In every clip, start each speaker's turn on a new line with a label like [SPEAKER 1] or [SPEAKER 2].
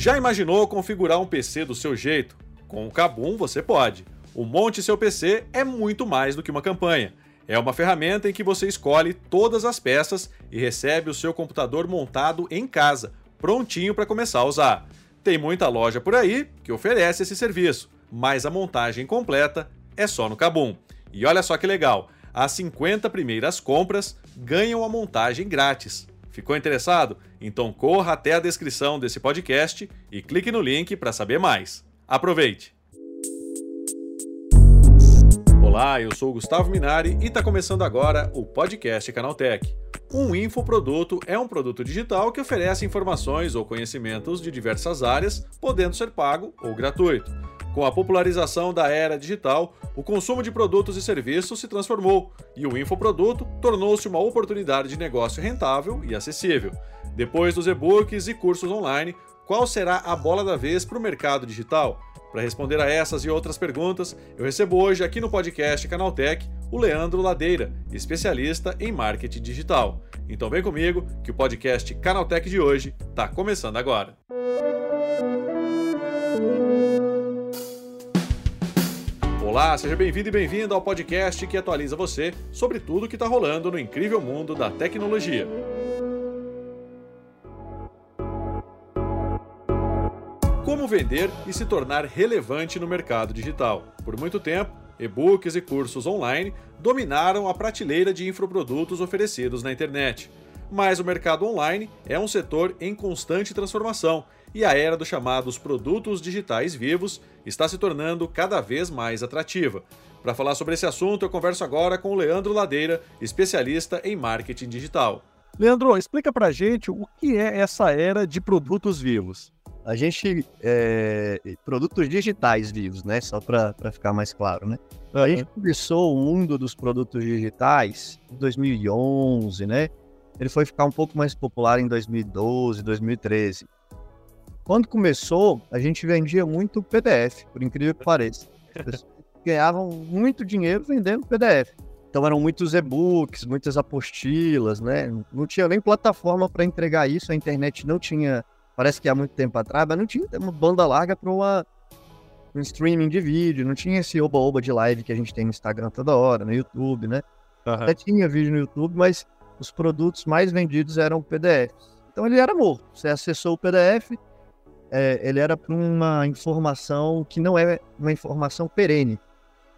[SPEAKER 1] Já imaginou configurar um PC do seu jeito? Com o Kabum você pode. O Monte Seu PC é muito mais do que uma campanha. É uma ferramenta em que você escolhe todas as peças e recebe o seu computador montado em casa, prontinho para começar a usar. Tem muita loja por aí que oferece esse serviço, mas a montagem completa é só no Kabum. E olha só que legal, as 50 primeiras compras ganham a montagem grátis. Ficou interessado? Então corra até a descrição desse podcast e clique no link para saber mais. Aproveite! Olá, eu sou Gustavo Minari e está começando agora o podcast Canaltech. Um infoproduto é um produto digital que oferece informações ou conhecimentos de diversas áreas, podendo ser pago ou gratuito. Com a popularização da era digital, o consumo de produtos e serviços se transformou e o infoproduto tornou-se uma oportunidade de negócio rentável e acessível. Depois dos e-books e cursos online, qual será a bola da vez para o mercado digital? Para responder a essas e outras perguntas, eu recebo hoje aqui no podcast Canaltech o Leandro Ladeira, especialista em marketing digital. Então vem comigo que o podcast Canaltech de hoje está começando agora. Olá, seja bem-vindo e bem-vinda ao podcast que atualiza você sobre tudo o que está rolando no incrível mundo da tecnologia. Como vender e se tornar relevante no mercado digital. Por muito tempo, e-books e cursos online dominaram a prateleira de infoprodutos oferecidos na internet. Mas o mercado online é um setor em constante transformação e a era dos chamados produtos digitais vivos está se tornando cada vez mais atrativa. Para falar sobre esse assunto, eu converso agora com o Leandro Ladeira, especialista em marketing digital.
[SPEAKER 2] Leandro, explica para gente o que é essa era de produtos vivos.
[SPEAKER 3] A gente. É, produtos digitais vivos, né? Só para ficar mais claro, né? A gente começou o mundo dos produtos digitais em 2011, né? Ele foi ficar um pouco mais popular em 2012, 2013. Quando começou, a gente vendia muito PDF, por incrível que pareça. As pessoas ganhavam muito dinheiro vendendo PDF. Então eram muitos e-books, muitas apostilas, né? Não tinha nem plataforma para entregar isso, a internet não tinha parece que há muito tempo atrás, mas não tinha uma banda larga para um streaming de vídeo, não tinha esse oba-oba de live que a gente tem no Instagram toda hora, no YouTube, né? Uhum. Até tinha vídeo no YouTube, mas os produtos mais vendidos eram PDFs. Então ele era morto. Você acessou o PDF, é, ele era para uma informação que não é uma informação perene.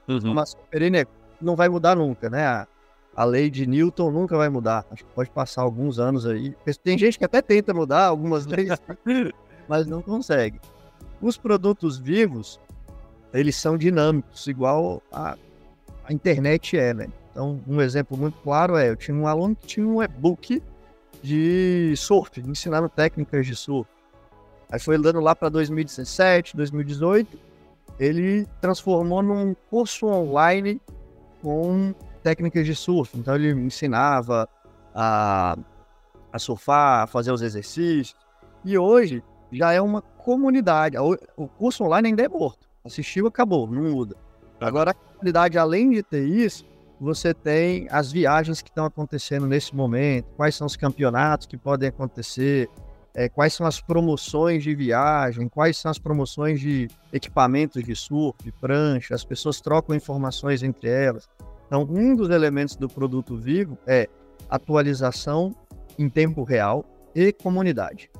[SPEAKER 3] Uhum. Informação perene é, não vai mudar nunca, né? A lei de Newton nunca vai mudar. Acho que pode passar alguns anos aí. Tem gente que até tenta mudar algumas leis, mas não consegue. Os produtos vivos, eles são dinâmicos, igual a, a internet é, né? Então, um exemplo muito claro é, eu tinha um aluno que tinha um e-book de surf, ensinando técnicas de surf. Aí foi andando lá para 2017, 2018, ele transformou num curso online com técnicas de surf. Então ele me ensinava a, a surfar, a fazer os exercícios. E hoje já é uma comunidade. O curso online ainda é morto. Assistiu, acabou, não muda. Agora a comunidade, além de ter isso, você tem as viagens que estão acontecendo nesse momento, quais são os campeonatos que podem acontecer, é, quais são as promoções de viagem, quais são as promoções de equipamentos de surf, prancha, as pessoas trocam informações entre elas. Então, um dos elementos do produto vivo é atualização em tempo real e comunidade.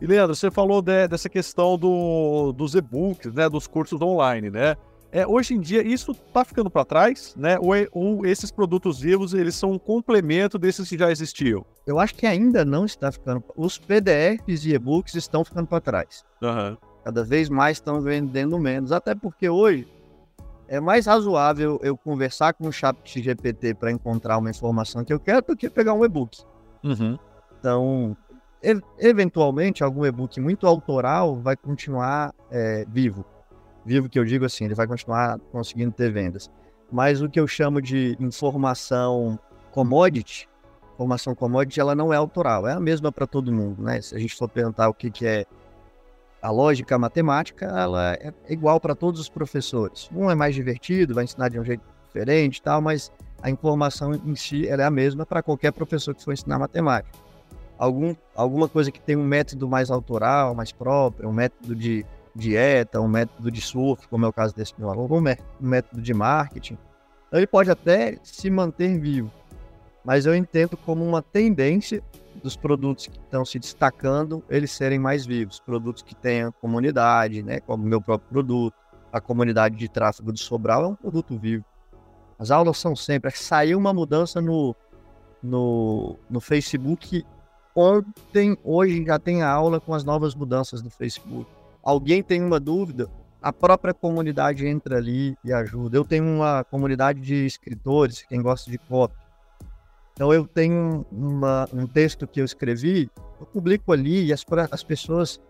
[SPEAKER 2] E Leandro, você falou de, dessa questão do, dos e-books, né, dos cursos online, né? É, hoje em dia isso está ficando para trás, né? Ou, é, ou, esses produtos vivos eles são um complemento desses que já existiam?
[SPEAKER 3] Eu acho que ainda não está ficando. Os PDFs e e-books estão ficando para trás. Uhum. Cada vez mais estão vendendo menos, até porque hoje é mais razoável eu conversar com o chat GPT para encontrar uma informação que eu quero do que pegar um e-book. Uhum. Então, eventualmente, algum e-book muito autoral vai continuar é, vivo. Vivo que eu digo assim, ele vai continuar conseguindo ter vendas. Mas o que eu chamo de informação commodity, informação commodity, ela não é autoral, é a mesma para todo mundo, né? Se a gente for perguntar o que, que é a lógica matemática ela é igual para todos os professores. Um é mais divertido, vai ensinar de um jeito diferente, tal, mas a informação em si é a mesma para qualquer professor que for ensinar matemática. algum, alguma coisa que tem um método mais autoral, mais próprio, um método de dieta, um método de surf, como é o caso desse meu aluno, um método de marketing. Então ele pode até se manter vivo, mas eu entendo como uma tendência dos produtos que estão se destacando, eles serem mais vivos, produtos que tenham comunidade, né, como o meu próprio produto, a comunidade de tráfego do Sobral é um produto vivo. As aulas são sempre. Saiu uma mudança no, no, no Facebook ontem, hoje já tem a aula com as novas mudanças do Facebook. Alguém tem uma dúvida? A própria comunidade entra ali e ajuda. Eu tenho uma comunidade de escritores, quem gosta de copy. Então eu tenho uma, um texto que eu escrevi, eu publico ali e as, as pessoas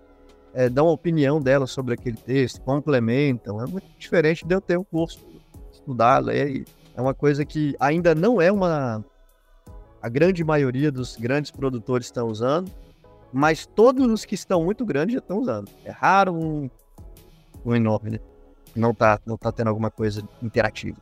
[SPEAKER 3] é, dão a opinião delas sobre aquele texto, complementam. É muito diferente de eu ter um curso, estudar, ler. É uma coisa que ainda não é uma a grande maioria dos grandes produtores estão usando, mas todos os que estão muito grandes já estão usando. É raro um, um enorme, né? Não tá, não tá tendo alguma coisa interativa.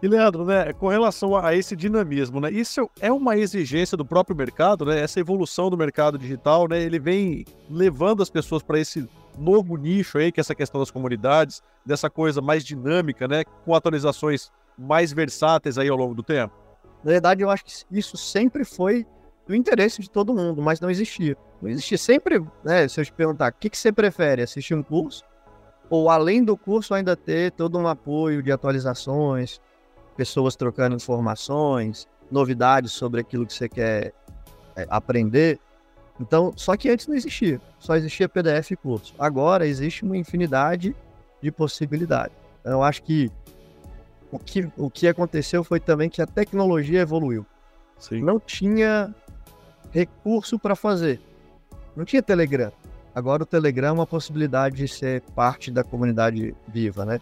[SPEAKER 2] E Leandro, né, com relação a esse dinamismo, né, isso é uma exigência do próprio mercado, né, essa evolução do mercado digital, né, ele vem levando as pessoas para esse novo nicho aí, que é essa questão das comunidades, dessa coisa mais dinâmica, né, com atualizações mais versáteis aí ao longo do tempo.
[SPEAKER 3] Na verdade, eu acho que isso sempre foi do interesse de todo mundo, mas não existia. Não existia sempre, né? Se eu te perguntar, o que, que você prefere, assistir um curso? Ou além do curso ainda ter todo um apoio de atualizações, pessoas trocando informações, novidades sobre aquilo que você quer é, aprender. Então, só que antes não existia, só existia PDF e curso. Agora existe uma infinidade de possibilidades. Então, eu acho que o que, o que aconteceu foi também que a tecnologia evoluiu. Sim. Não tinha recurso para fazer. Não tinha Telegram. Agora o Telegram é uma possibilidade de ser parte da comunidade viva, né?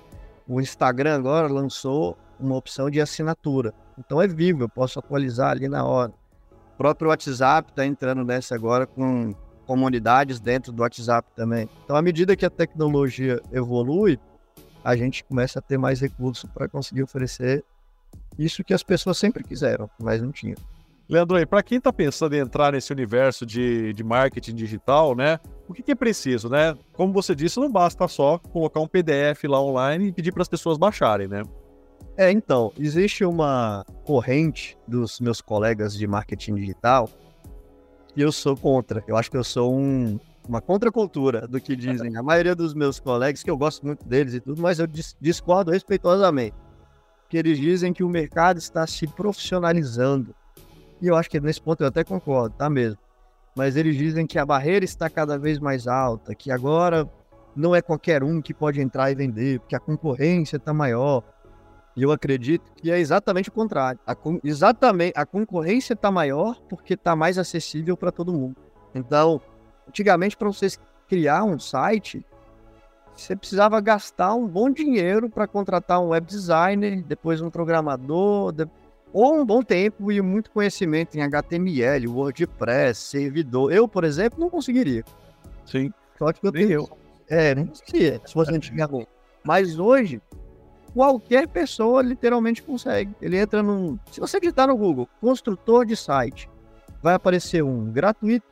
[SPEAKER 3] O Instagram agora lançou uma opção de assinatura. Então é vivo, eu posso atualizar ali na hora. O próprio WhatsApp está entrando nessa agora com comunidades dentro do WhatsApp também. Então, à medida que a tecnologia evolui, a gente começa a ter mais recursos para conseguir oferecer isso que as pessoas sempre quiseram, mas não tinham.
[SPEAKER 2] Leandro, para quem está pensando em entrar nesse universo de, de marketing digital, né? O que, que, é preciso, né? Como você disse, não basta só colocar um PDF lá online e pedir para as pessoas baixarem, né?
[SPEAKER 3] É, então, existe uma corrente dos meus colegas de marketing digital e eu sou contra. Eu acho que eu sou um uma contracultura do que dizem a maioria dos meus colegas, que eu gosto muito deles e tudo, mas eu discordo respeitosamente. Que eles dizem que o mercado está se profissionalizando. E eu acho que nesse ponto eu até concordo, tá mesmo. Mas eles dizem que a barreira está cada vez mais alta, que agora não é qualquer um que pode entrar e vender, porque a concorrência está maior. E eu acredito que é exatamente o contrário. A, exatamente, a concorrência está maior porque está mais acessível para todo mundo. Então, Antigamente, para vocês criar um site, você precisava gastar um bom dinheiro para contratar um web designer, depois um programador, de... ou um bom tempo e muito conhecimento em HTML, WordPress, servidor. Eu, por exemplo, não conseguiria.
[SPEAKER 2] Sim.
[SPEAKER 3] Só que eu tenho. Eu. É, não conseguia, se fosse antigamente. Mas hoje, qualquer pessoa literalmente consegue. Ele entra num. Se você digitar no Google, construtor de site, vai aparecer um gratuito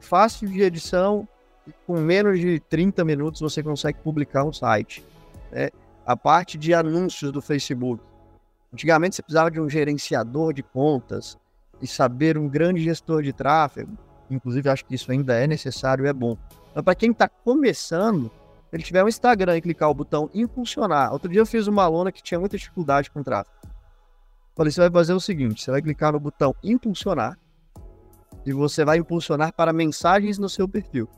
[SPEAKER 3] fácil de edição, com menos de 30 minutos você consegue publicar um site. Né? A parte de anúncios do Facebook. Antigamente você precisava de um gerenciador de contas e saber um grande gestor de tráfego. Inclusive, acho que isso ainda é necessário e é bom. Mas para quem está começando, ele tiver um Instagram e clicar o botão impulsionar. Outro dia eu fiz uma aluna que tinha muita dificuldade com tráfego. Falei, você vai fazer o seguinte: você vai clicar no botão impulsionar e você vai impulsionar para mensagens no seu perfil.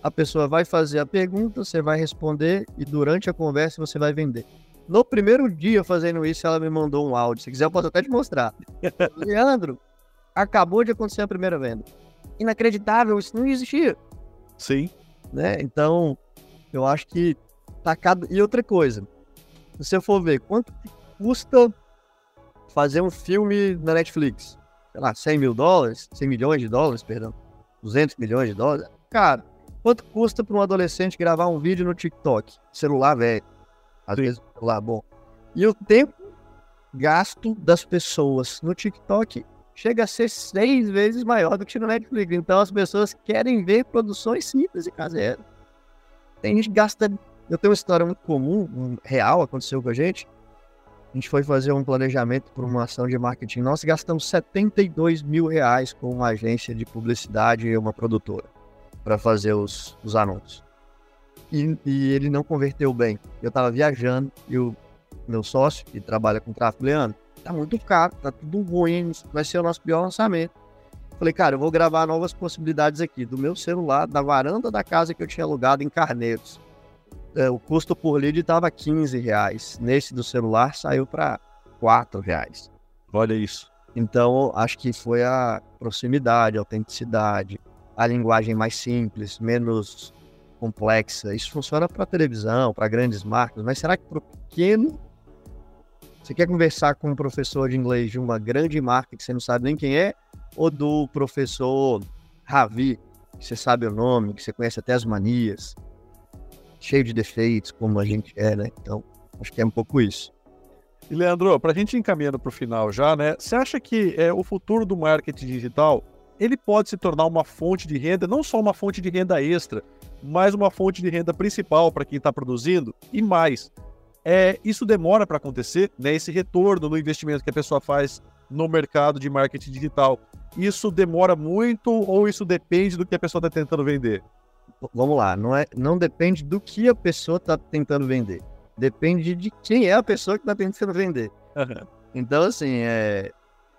[SPEAKER 3] A pessoa vai fazer a pergunta, você vai responder e durante a conversa você vai vender. No primeiro dia fazendo isso, ela me mandou um áudio. Se quiser, eu posso até te mostrar. Leandro, acabou de acontecer a primeira venda. Inacreditável, isso não existia.
[SPEAKER 2] Sim.
[SPEAKER 3] Né? Então, eu acho que tá cada... E outra coisa, se você for ver quanto custa fazer um filme na Netflix, sei lá, 100 mil dólares, 100 milhões de dólares, perdão, 200 milhões de dólares. Cara, quanto custa para um adolescente gravar um vídeo no TikTok? Celular velho. Às Sim. vezes, celular bom. E o tempo gasto das pessoas no TikTok chega a ser seis vezes maior do que no Netflix. Então as pessoas querem ver produções simples e caseiras. Tem gente que gasta. Eu tenho uma história muito comum, um, real, aconteceu com a gente. A gente foi fazer um planejamento para uma ação de marketing. Nós gastamos 72 mil reais com uma agência de publicidade e uma produtora para fazer os, os anúncios. E, e, ele não converteu bem. Eu estava viajando e o meu sócio, que trabalha com tráfego, Leandro, tá muito caro, tá tudo ruim, vai ser o nosso pior lançamento. Falei, cara, eu vou gravar novas possibilidades aqui do meu celular, da varanda da casa que eu tinha alugado em Carneiros. É, o custo por lead estava 15 reais. Nesse do celular saiu para 4 reais.
[SPEAKER 2] Olha isso.
[SPEAKER 3] Então, acho que foi a proximidade, a autenticidade, a linguagem mais simples, menos complexa. Isso funciona para televisão, para grandes marcas, mas será que para o pequeno você quer conversar com um professor de inglês de uma grande marca que você não sabe nem quem é, ou do professor Ravi, que você sabe o nome, que você conhece até as manias, cheio de defeitos, como a gente é, né? Então, acho que é um pouco isso.
[SPEAKER 2] E Leandro, para a gente encaminhando para o final já, né? Você acha que é, o futuro do marketing digital ele pode se tornar uma fonte de renda, não só uma fonte de renda extra, mas uma fonte de renda principal para quem está produzindo e mais é, isso demora para acontecer, né? Esse retorno no investimento que a pessoa faz no mercado de marketing digital. Isso demora muito ou isso depende do que a pessoa está tentando vender?
[SPEAKER 3] Vamos lá, não, é, não depende do que a pessoa está tentando vender. Depende de quem é a pessoa que está tentando vender. Uhum. Então, assim, é...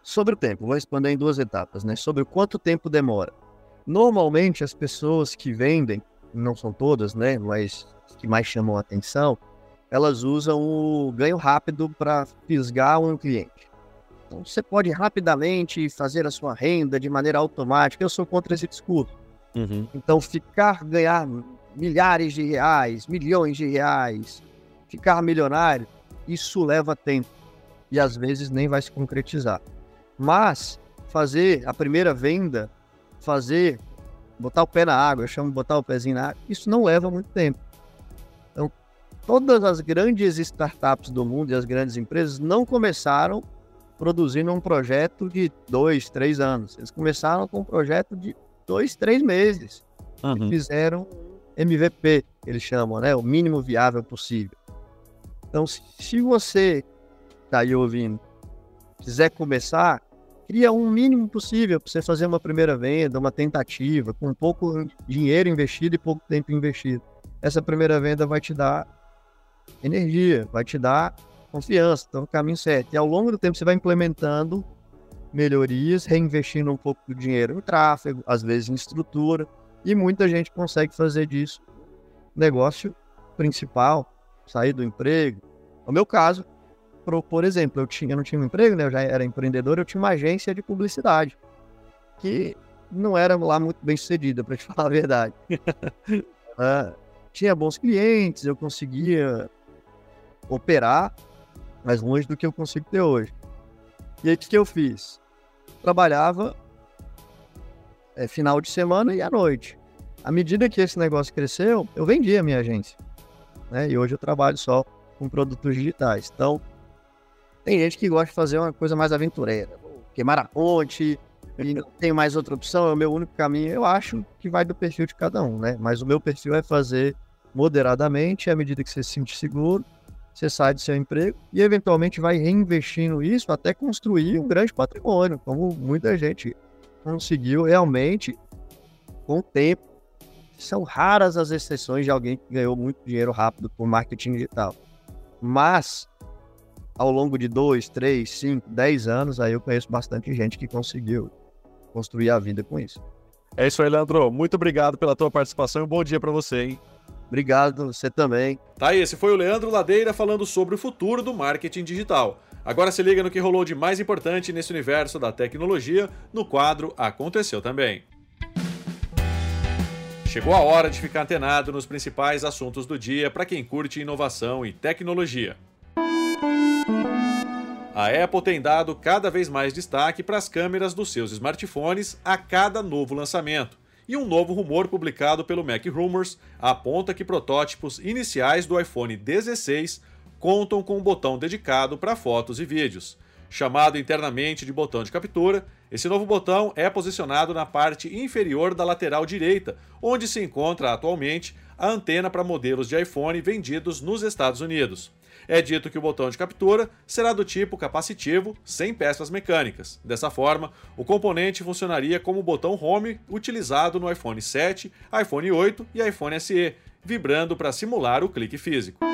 [SPEAKER 3] sobre o tempo, vou responder em duas etapas, né? Sobre quanto tempo demora. Normalmente, as pessoas que vendem, não são todas, né? Mas que mais chamam a atenção, elas usam o ganho rápido para fisgar um cliente. Então, você pode rapidamente fazer a sua renda de maneira automática. Eu sou contra esse discurso. Uhum. Então, ficar, ganhar milhares de reais, milhões de reais, ficar milionário, isso leva tempo. E às vezes nem vai se concretizar. Mas fazer a primeira venda, fazer, botar o pé na água, eu chamo de botar o pezinho na água, isso não leva muito tempo todas as grandes startups do mundo e as grandes empresas não começaram produzindo um projeto de dois, três anos. Eles começaram com um projeto de dois, três meses. Uhum. E fizeram MVP, eles chamam, né? O mínimo viável possível. Então, se você está aí ouvindo, quiser começar, cria um mínimo possível para você fazer uma primeira venda, uma tentativa, com pouco dinheiro investido e pouco tempo investido. Essa primeira venda vai te dar energia, vai te dar confiança, está no caminho certo. E ao longo do tempo você vai implementando melhorias, reinvestindo um pouco do dinheiro em tráfego, às vezes em estrutura, e muita gente consegue fazer disso negócio principal, sair do emprego. No meu caso, por, por exemplo, eu, tinha, eu não tinha um emprego, né? eu já era empreendedor, eu tinha uma agência de publicidade, que não era lá muito bem sucedida, para te falar a verdade. uh, tinha bons clientes, eu conseguia operar mais longe do que eu consigo ter hoje. E aí, o que eu fiz? Trabalhava é, final de semana e à noite. À medida que esse negócio cresceu, eu vendi a minha agência. Né? E hoje eu trabalho só com produtos digitais. Então, tem gente que gosta de fazer uma coisa mais aventureira. Queimar a ponte, e não tem mais outra opção, é o meu único caminho. Eu acho que vai do perfil de cada um, né? Mas o meu perfil é fazer moderadamente, à medida que você se sente seguro, você sai do seu emprego e eventualmente vai reinvestindo isso até construir um grande patrimônio, como muita gente conseguiu realmente com o tempo. São raras as exceções de alguém que ganhou muito dinheiro rápido por marketing digital. Mas, ao longo de dois, três, cinco, dez anos, aí eu conheço bastante gente que conseguiu construir a vida com isso.
[SPEAKER 2] É isso aí, Leandro. Muito obrigado pela tua participação e um bom dia para você, hein?
[SPEAKER 3] Obrigado, você também.
[SPEAKER 1] Tá, esse foi o Leandro Ladeira falando sobre o futuro do marketing digital. Agora se liga no que rolou de mais importante nesse universo da tecnologia no quadro Aconteceu Também. Chegou a hora de ficar antenado nos principais assuntos do dia para quem curte inovação e tecnologia. A Apple tem dado cada vez mais destaque para as câmeras dos seus smartphones a cada novo lançamento e um novo rumor publicado pelo Mac Rumors aponta que protótipos iniciais do iPhone 16 contam com um botão dedicado para fotos e vídeos. Chamado internamente de botão de captura, esse novo botão é posicionado na parte inferior da lateral direita, onde se encontra atualmente a antena para modelos de iPhone vendidos nos Estados Unidos. É dito que o botão de captura será do tipo capacitivo, sem peças mecânicas. Dessa forma, o componente funcionaria como o botão Home utilizado no iPhone 7, iPhone 8 e iPhone SE, vibrando para simular o clique físico.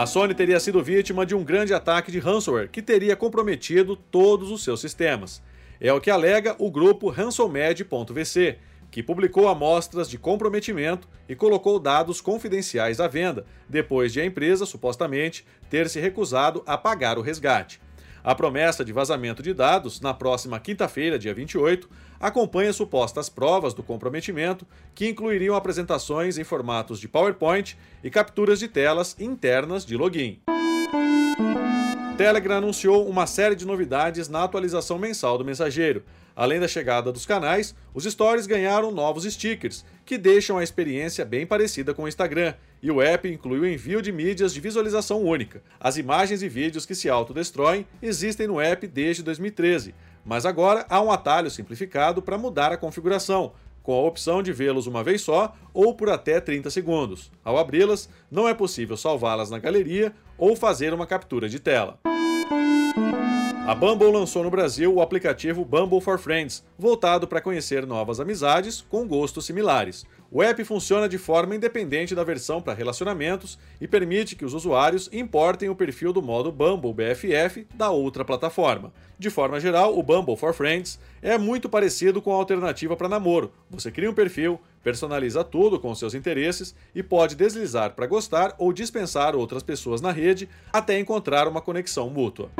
[SPEAKER 1] A Sony teria sido vítima de um grande ataque de ransomware que teria comprometido todos os seus sistemas. É o que alega o grupo ransommed.vc, que publicou amostras de comprometimento e colocou dados confidenciais à venda, depois de a empresa supostamente ter se recusado a pagar o resgate. A promessa de vazamento de dados, na próxima quinta-feira, dia 28, acompanha supostas provas do comprometimento, que incluiriam apresentações em formatos de PowerPoint e capturas de telas internas de login. Telegram anunciou uma série de novidades na atualização mensal do mensageiro. Além da chegada dos canais, os stories ganharam novos stickers, que deixam a experiência bem parecida com o Instagram, e o app inclui o envio de mídias de visualização única. As imagens e vídeos que se autodestroem existem no app desde 2013, mas agora há um atalho simplificado para mudar a configuração, com a opção de vê-los uma vez só ou por até 30 segundos. Ao abri-las, não é possível salvá-las na galeria ou fazer uma captura de tela. A Bumble lançou no Brasil o aplicativo Bumble for Friends, voltado para conhecer novas amizades com gostos similares. O app funciona de forma independente da versão para relacionamentos e permite que os usuários importem o perfil do modo Bumble BFF da outra plataforma. De forma geral, o Bumble for Friends é muito parecido com a alternativa para namoro. Você cria um perfil, personaliza tudo com seus interesses e pode deslizar para gostar ou dispensar outras pessoas na rede até encontrar uma conexão mútua.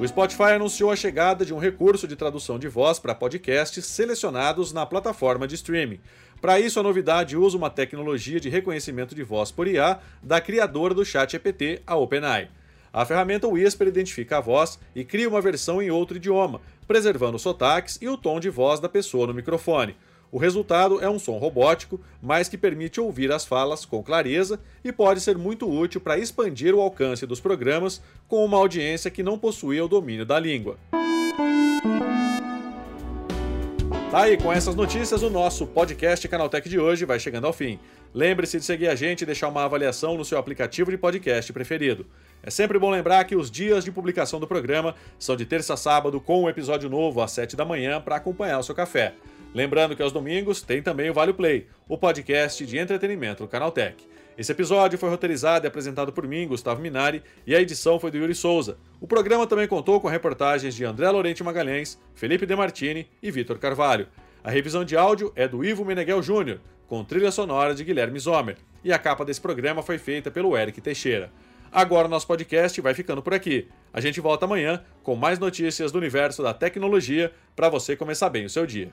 [SPEAKER 1] O Spotify anunciou a chegada de um recurso de tradução de voz para podcasts selecionados na plataforma de streaming. Para isso, a novidade usa uma tecnologia de reconhecimento de voz por IA da criadora do ChatGPT, a OpenAI. A ferramenta Whisper identifica a voz e cria uma versão em outro idioma, preservando os sotaques e o tom de voz da pessoa no microfone. O resultado é um som robótico, mas que permite ouvir as falas com clareza e pode ser muito útil para expandir o alcance dos programas com uma audiência que não possuía o domínio da língua. Tá aí, com essas notícias, o nosso podcast Canaltech de hoje vai chegando ao fim. Lembre-se de seguir a gente e deixar uma avaliação no seu aplicativo de podcast preferido. É sempre bom lembrar que os dias de publicação do programa são de terça a sábado, com um episódio novo às 7 da manhã para acompanhar o seu café. Lembrando que aos domingos tem também o Vale Play, o podcast de entretenimento do Canaltech. Esse episódio foi roteirizado e apresentado por mim, Gustavo Minari, e a edição foi do Yuri Souza. O programa também contou com reportagens de André Lorente Magalhães, Felipe Demartini e Vitor Carvalho. A revisão de áudio é do Ivo Meneghel Júnior, com trilha sonora de Guilherme Zomer, e a capa desse programa foi feita pelo Eric Teixeira. Agora nosso podcast vai ficando por aqui. A gente volta amanhã com mais notícias do universo da tecnologia para você começar bem o seu dia.